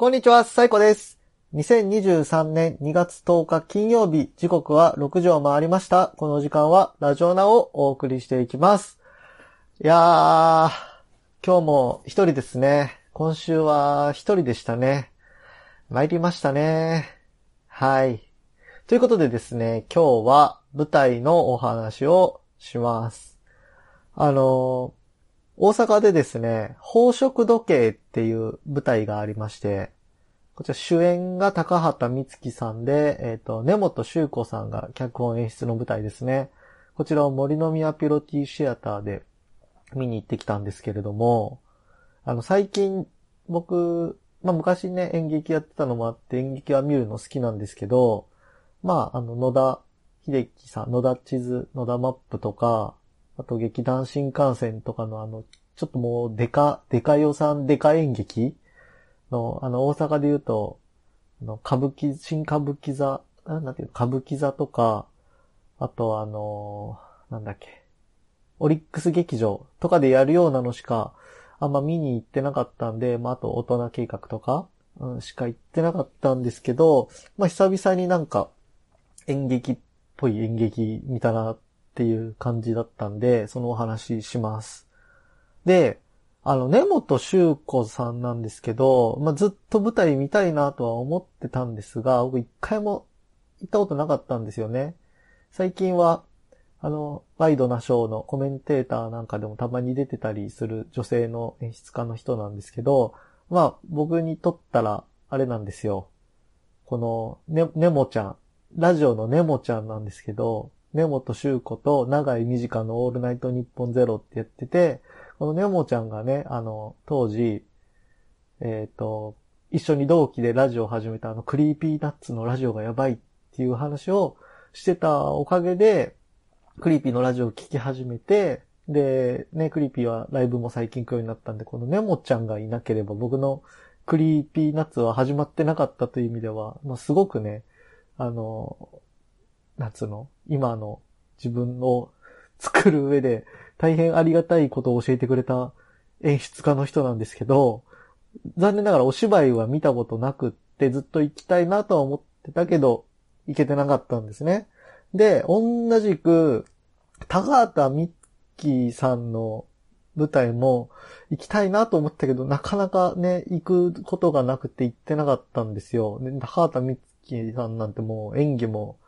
こんにちは、サイコです。2023年2月10日金曜日、時刻は6時を回りました。この時間はラジオナをお送りしていきます。いやー、今日も一人ですね。今週は一人でしたね。参りましたね。はい。ということでですね、今日は舞台のお話をします。あの、大阪でですね、宝飾時計っていう舞台がありまして、こちら主演が高畑充希さんで、えっ、と、根本修子さんが脚本演出の舞台ですね。こちらを森の宮ピロティシアターで見に行ってきたんですけれども、あの、最近僕、まあ昔ね、演劇やってたのもあって演劇は見るの好きなんですけど、まあ、あの、野田秀樹さん、野田地図、野田マップとか、あと劇団新幹線とかのあの、ちょっともうデカ、デカ予算、デカ演劇の、あの、大阪で言うと、あの、歌舞伎、新歌舞伎座、なんなんていう、歌舞伎座とか、あとあの、なんだっけ、オリックス劇場とかでやるようなのしか、あんま見に行ってなかったんで、まあ、あと大人計画とか、うん、しか行ってなかったんですけど、まあ、久々になんか、演劇っぽい演劇見たなっっていう感じだったんで、そのお話します。で、あの、根本修子さんなんですけど、まあ、ずっと舞台見たいなとは思ってたんですが、僕一回も行ったことなかったんですよね。最近は、あの、ワイドなショーのコメンテーターなんかでもたまに出てたりする女性の演出家の人なんですけど、まあ、僕にとったら、あれなんですよ。この、ね、ねもちゃん、ラジオのねもちゃんなんですけど、根本宗子と長井美智香のオールナイトニッポンゼロってやってて、このねもちゃんがね、あの、当時、えっ、と、一緒に同期でラジオを始めたあの、 Creepy Nuts のラジオがやばいっていう話をしてたおかげで、クリーピーのラジオを聞き始めて、で、ね、クリーピーはライブも最近来るようになったんで、このねもちゃんがいなければ僕のCreepy Nuts は始まってなかったという意味では、まあ、すごくね、あの、なんつうの今の自分を作る上で大変ありがたいことを教えてくれた演出家の人なんですけど、残念ながらお芝居は見たことなくってずっと行きたいなとは思ってたけど、行けてなかったんですね。で、同じく、高畑充希さんの舞台も行きたいなと思ったけど、なかなかね、行くことがなくて行ってなかったんですよ。高畑美希さんなんてもう演技も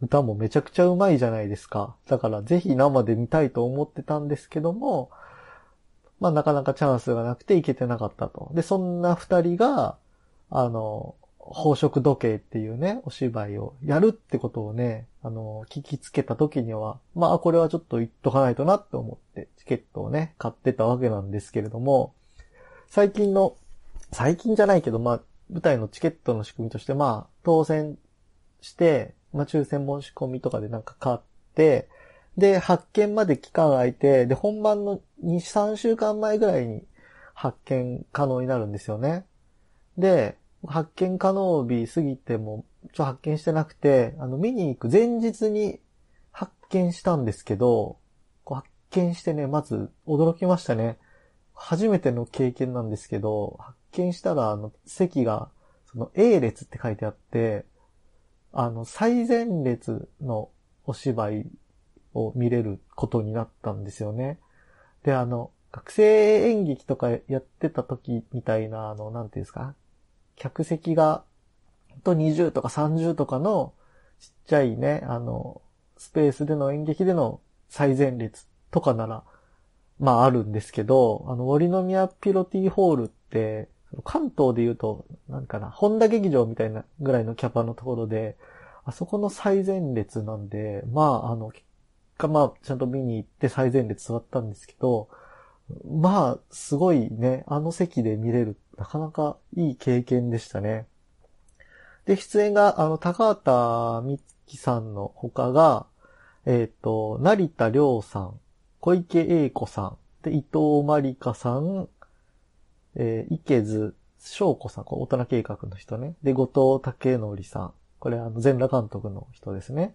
歌もめちゃくちゃうまいじゃないですか。だからぜひ生で見たいと思ってたんですけども、まあなかなかチャンスがなくて行けてなかったと。で、そんな二人が、あの、宝飾時計っていうね、お芝居をやるってことをね、あの、聞きつけた時には、まあこれはちょっと言っとかないとなって思って、チケットをね、買ってたわけなんですけれども、最近の、最近じゃないけど、まあ、舞台のチケットの仕組みとして、まあ、当選して、まあ、抽選申し込みとかでなんか買って、で、発見まで期間空いて、で、本番の2、3週間前ぐらいに発見可能になるんですよね。で、発見可能日過ぎても、ちょ、発見してなくて、あの、見に行く前日に発見したんですけど、こう発見してね、まず驚きましたね。初めての経験なんですけど、発見したら、あの、席が、その A 列って書いてあって、あの、最前列のお芝居を見れることになったんですよね。で、あの、学生演劇とかやってた時みたいな、あの、なんていうんですか、客席が、と20とか30とかのちっちゃいね、あの、スペースでの演劇での最前列とかなら、まああるんですけど、あの、森宮ピロティホールって、関東で言うと、なんかな、本田劇場みたいなぐらいのキャパのところで、あそこの最前列なんで、まあ、あの、結果まあ、ちゃんと見に行って最前列座ったんですけど、まあ、すごいね、あの席で見れる、なかなかいい経験でしたね。で、出演が、あの、高畑美希さんの他が、えっ、と、成田亮さん、小池栄子さん、で、伊藤まりかさん、えー、池津翔子さん、これ大人計画の人ね。で、後藤武則さん。これあの、全裸監督の人ですね。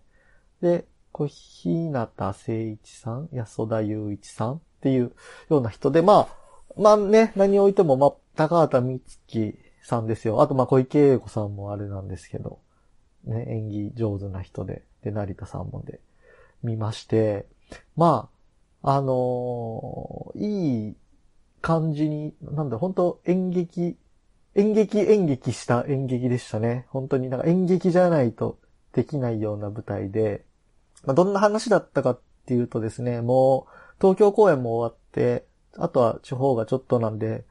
で、小日向誠一さん、安田雄一さんっていうような人で、まあ、まあね、何を置いても、まあ、高畑美月さんですよ。あと、まあ、小池栄子さんもあれなんですけど、ね、演技上手な人で、で、成田さんもで、見まして、まあ、あのー、いい感じに、なんだ、本当演劇、演劇演劇した演劇でしたね。本当になんか演劇じゃないとできないような舞台で、まあ、どんな話だったかっていうとですね、もう、東京公演も終わって、あとは地方がちょっとなんで、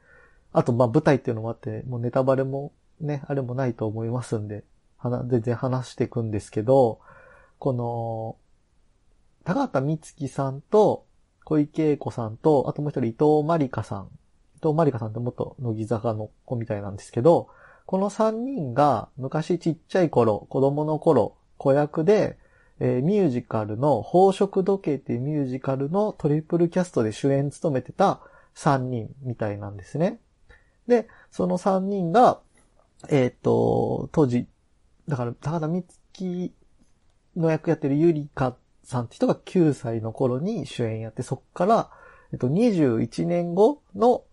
あとまあ舞台っていうのもあって、もうネタバレもね、あれもないと思いますんで、全然話していくんですけど、この、高畑美月さんと小池栄子さんと、あともう一人伊藤まりかさん。伊藤まりかさんって元乃木坂の子みたいなんですけど、この三人が昔ちっちゃい頃、子供の頃、子役で、えー、ミュージカルの宝飾時計っていうミュージカルのトリプルキャストで主演務めてた三人みたいなんですね。で、その三人が、えっ、ー、と、当時、だから、高田美月の役やってるゆりかさんって人が9歳の頃に主演やって、そっから、えっと、21年後の、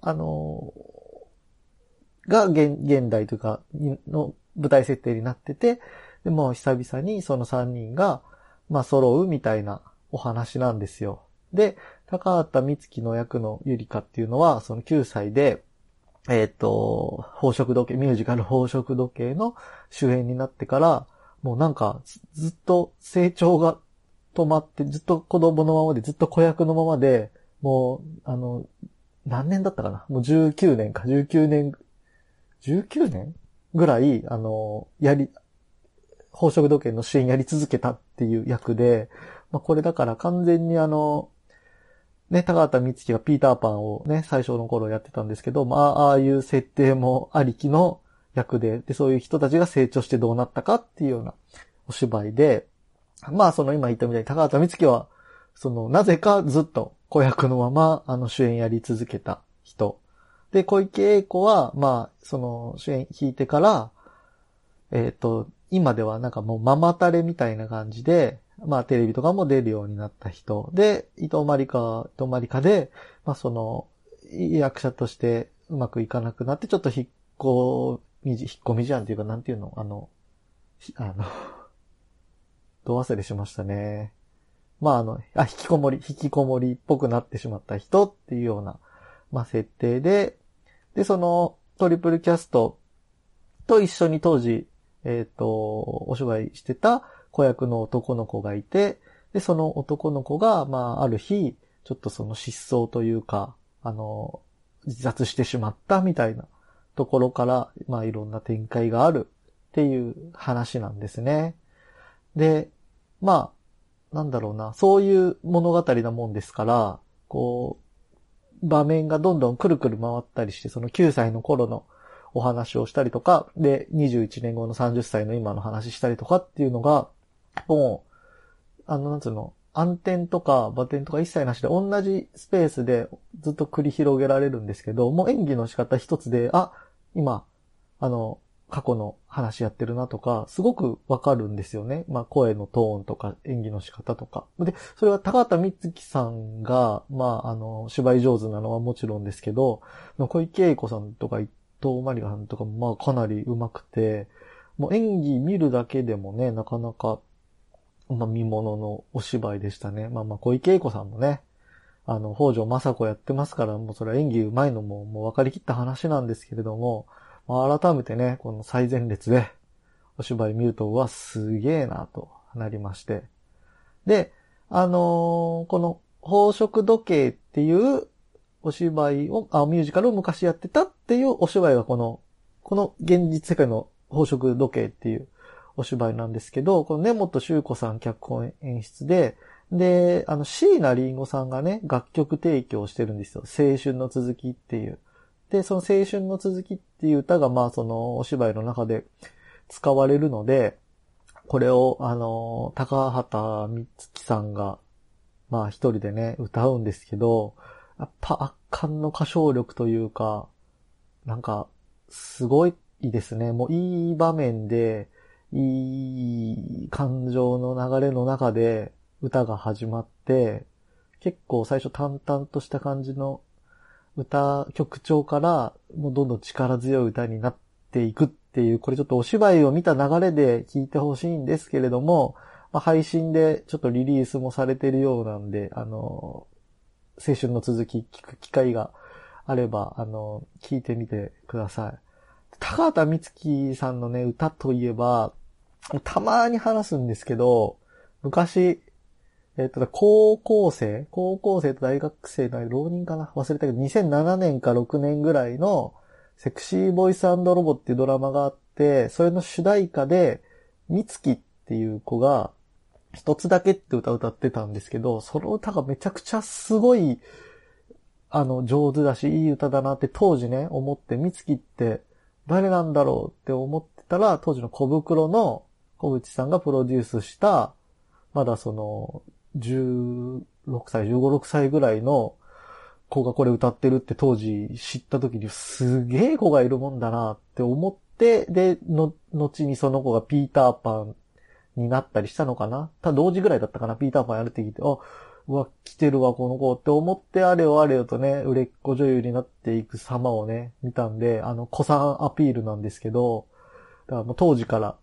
あのー、が現、現代というか、の舞台設定になってて、でも久々にその3人が、まあ揃うみたいなお話なんですよ。で、高畑美月の役のゆりかっていうのは、その9歳で、えっ、ー、と、宝飾時計、ミュージカル宝飾時計の主演になってから、もうなんか、ずっと成長が止まって、ずっと子供のままで、ずっと子役のままで、もう、あの、何年だったかな？もう19年か、19年、19年ぐらい、あの、やり、宝飾時計の主演やり続けたっていう役で、まあ、これだから完全にあの、ね、高畑美月がピーターパンをね、最初の頃やってたんですけど、まあ、ああいう設定もありきの役で、で、そういう人たちが成長してどうなったかっていうようなお芝居で、まあ、その今言ったみたいに高畑美月は、その、なぜかずっと子役のまま、あの、主演やり続けた人。で、小池栄子は、まあ、その、主演弾いてから、えっ、ー、と、今ではなんかもうママタレみたいな感じで、まあテレビとかも出るようになった人。で、伊藤まりか、伊藤まりかで、まあその、役者としてうまくいかなくなって、ちょっと引っ込みじ、引っ込みじゃんっていうか、なんていうの？あの、あの ど忘れしましたね。まああの、あ、引きこもり、引きこもりっぽくなってしまった人っていうような、まあ設定で、で、そのトリプルキャストと一緒に当時、えっ、ー、と、お芝居してた子役の男の子がいて、で、その男の子が、まあ、ある日、ちょっとその失踪というか、あの、自殺してしまったみたいなところから、まあ、いろんな展開があるっていう話なんですね。で、まあ、なんだろうな、そういう物語なもんですから、こう、場面がどんどんくるくる回ったりして、その9歳の頃のお話をしたりとか、で、21年後の30歳の今の話したりとかっていうのが、もう、あの、なんつうの、暗転とかバテンとか一切なしで同じスペースでずっと繰り広げられるんですけど、もう演技の仕方一つで、あ、今、あの、過去の話やってるなとか、すごくわかるんですよね。まあ、声のトーンとか演技の仕方とか。で、それは高畑光月さんが、まあ、あの、芝居上手なのはもちろんですけど、小池栄子さんとか伊藤まりかさんとかも、まあ、かなり上手くて、もう演技見るだけでもね、なかなか、まあ、見物のお芝居でしたね。まあまあ、小池栄子さんもね、あの、北条雅子やってますから、もうそれは演技上手いのも、もう分かりきった話なんですけれども、まあ、改めてね、この最前列で、お芝居見ると、うわ、すげえな、となりまして。で、あのー、この、宝飾時計っていうお芝居を、あ、ミュージカルを昔やってたっていうお芝居がこの、この現実世界の宝飾時計っていうお芝居なんですけど、この根本修子さん脚本演出で、で、あの、椎名林檎さんがね、楽曲提供してるんですよ。青春の続きっていう。で、その青春の続きっていう歌が、まあ、そのお芝居の中で使われるので、これを、あの、高畑美月さんが、まあ、一人でね、歌うんですけど、やっぱ圧巻の歌唱力というか、なんか、すごいですね。もういい場面で、いい感情の流れの中で歌が始まって、結構最初淡々とした感じの歌、曲調からもうどんどん力強い歌になっていくっていう、これちょっとお芝居を見た流れで聴いてほしいんですけれども、まあ、配信でちょっとリリースもされてるようなんで、あの、青春の続き聞く機会があれば、あの、聞いてみてください。高畑充希さんのね、歌といえば、たまに話すんですけど、昔、えっ、と、高校生高校生と大学生の浪人かな？忘れたけど、2007年か6年ぐらいの、セクシーボイスロボっていうドラマがあって、それの主題歌で、みつきっていう子が、一つだけって歌歌ってたんですけど、その歌がめちゃくちゃすごい、あの、上手だし、いい歌だなって当時ね、思って、みつきって誰なんだろうって思ってたら、当時の小袋の小口さんがプロデュースした、まだその、16歳、15、6歳ぐらいの子がこれ歌ってるって当時知った時にすげえ子がいるもんだなって思って、で、の、後にその子がピーターパンになったりしたのかな？た同時ぐらいだったかな？ピーターパンやるって聞いて、あ、うわ、来てるわ、この子って思って、あれよあれよとね、売れっ子女優になっていく様をね、見たんで、あの、子さんアピールなんですけど、だからもう当時から、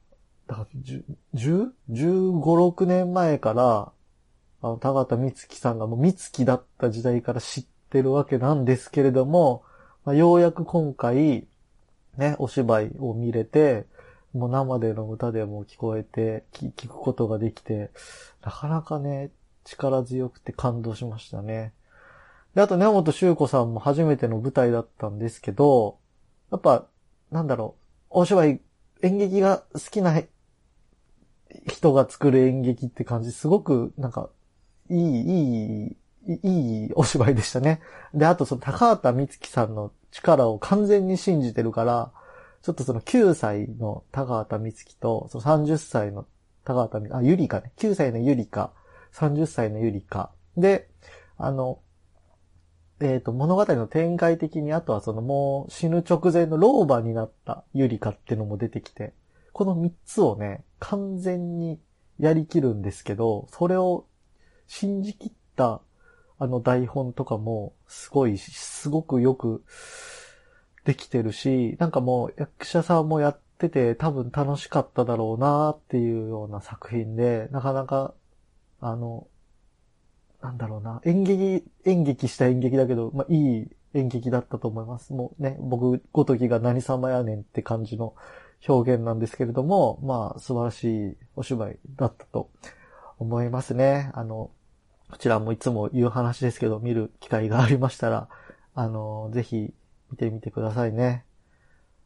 だから10、15、6年前から、あの、田形美月さんがもう美月だった時代から知ってるわけなんですけれども、まあ、ようやく今回、ね、お芝居を見れて、もう生での歌でも聞こえて、聞くことができて、なかなかね、力強くて感動しましたね。で、あと、根本修子さんも初めての舞台だったんですけど、やっぱ、なんだろう、お芝居、演劇が好きな人が作る演劇って感じ、すごく、なんか、いい、いい、いいお芝居でしたね。で、あとその高畑充希さんの力を完全に信じてるから、ちょっとその9歳の高畑充希と、その30歳の高畑充、あ、ゆりかね。9歳のゆりか、30歳のゆりか。で、あの、えっ、ー、と、物語の展開的に、あとはそのもう死ぬ直前の老婆になったゆりかってのも出てきて、この3つをね、完全にやりきるんですけど、それを信じきったあの台本とかもすごい、すごくよくできてるし、なんかもう役者さんもやってて多分楽しかっただろうなっていうような作品で、なかなか、あの、なんだろうな、演劇、演劇した演劇だけど、まあいい演劇だったと思います。もうね、僕ごときが何様やねんって感じの表現なんですけれども、まあ素晴らしいお芝居だったと思いますね。あの、こちらもいつも言う話ですけど、見る機会がありましたら、あの、ぜひ見てみてくださいね。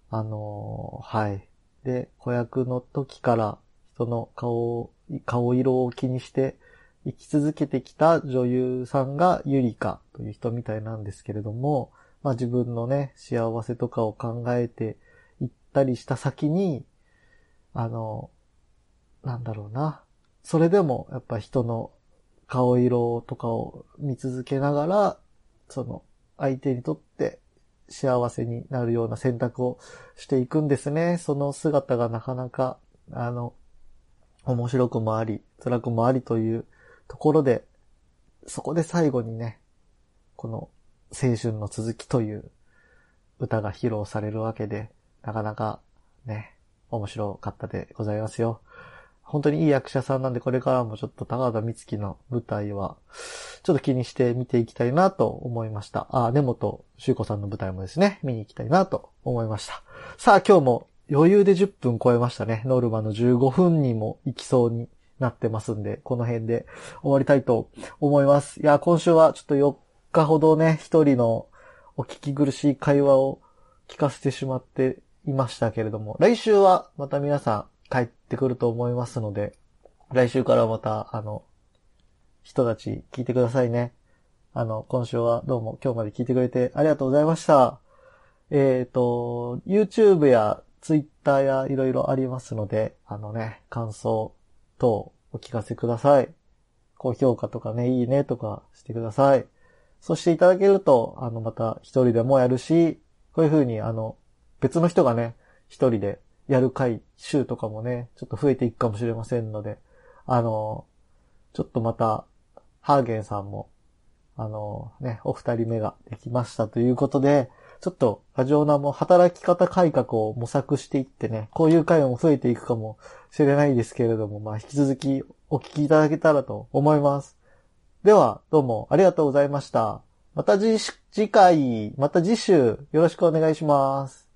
あの、はい。で、子役の時から人の顔、顔色を気にして生き続けてきた女優さんがゆりかという人みたいなんですけれども、まあ自分のね、幸せとかを考えていったりした先に、あの、なんだろうな。それでもやっぱ人の顔色とかを見続けながら、その相手にとって幸せになるような選択をしていくんですね。その姿がなかなか、あの、面白くもあり、辛くもありというところで、そこで最後にね、この青春の続きという歌が披露されるわけで、なかなかね、面白かったでございますよ。本当にいい役者さんなんで、これからもちょっと高田美月の舞台は、ちょっと気にして見ていきたいなと思いました。あ、根本修子さんの舞台もですね、見に行きたいなと思いました。さあ、今日も余裕で10分超えましたね。ノルマの15分にも行きそうになってますんで、この辺で終わりたいと思います。いや、今週はちょっと4日ほどね、一人のお聞き苦しい会話を聞かせてしまっていましたけれども、来週はまた皆さん帰ってくると思いますので、来週からまた、あの、人たち聞いてくださいね。あの、今週はどうも今日まで聞いてくれてありがとうございました。えっ、ー、と、YouTube や Twitter やいろいろありますので、あのね、感想等お聞かせください。高評価とかね、いいねとかしてください。そしていただけると、あの、また一人でもやるし、こういう風に、あの、別の人がね、一人でやる回、週とかもね、ちょっと増えていくかもしれませんので、あの、ちょっとまた、ハーゲンさんも、あのね、お二人目ができましたということで、ちょっとラジオナも働き方改革を模索していってね、こういう会も増えていくかもしれないですけれども、まあ引き続きお聞きいただけたらと思います。では、どうもありがとうございました。また次回、また次週よろしくお願いします。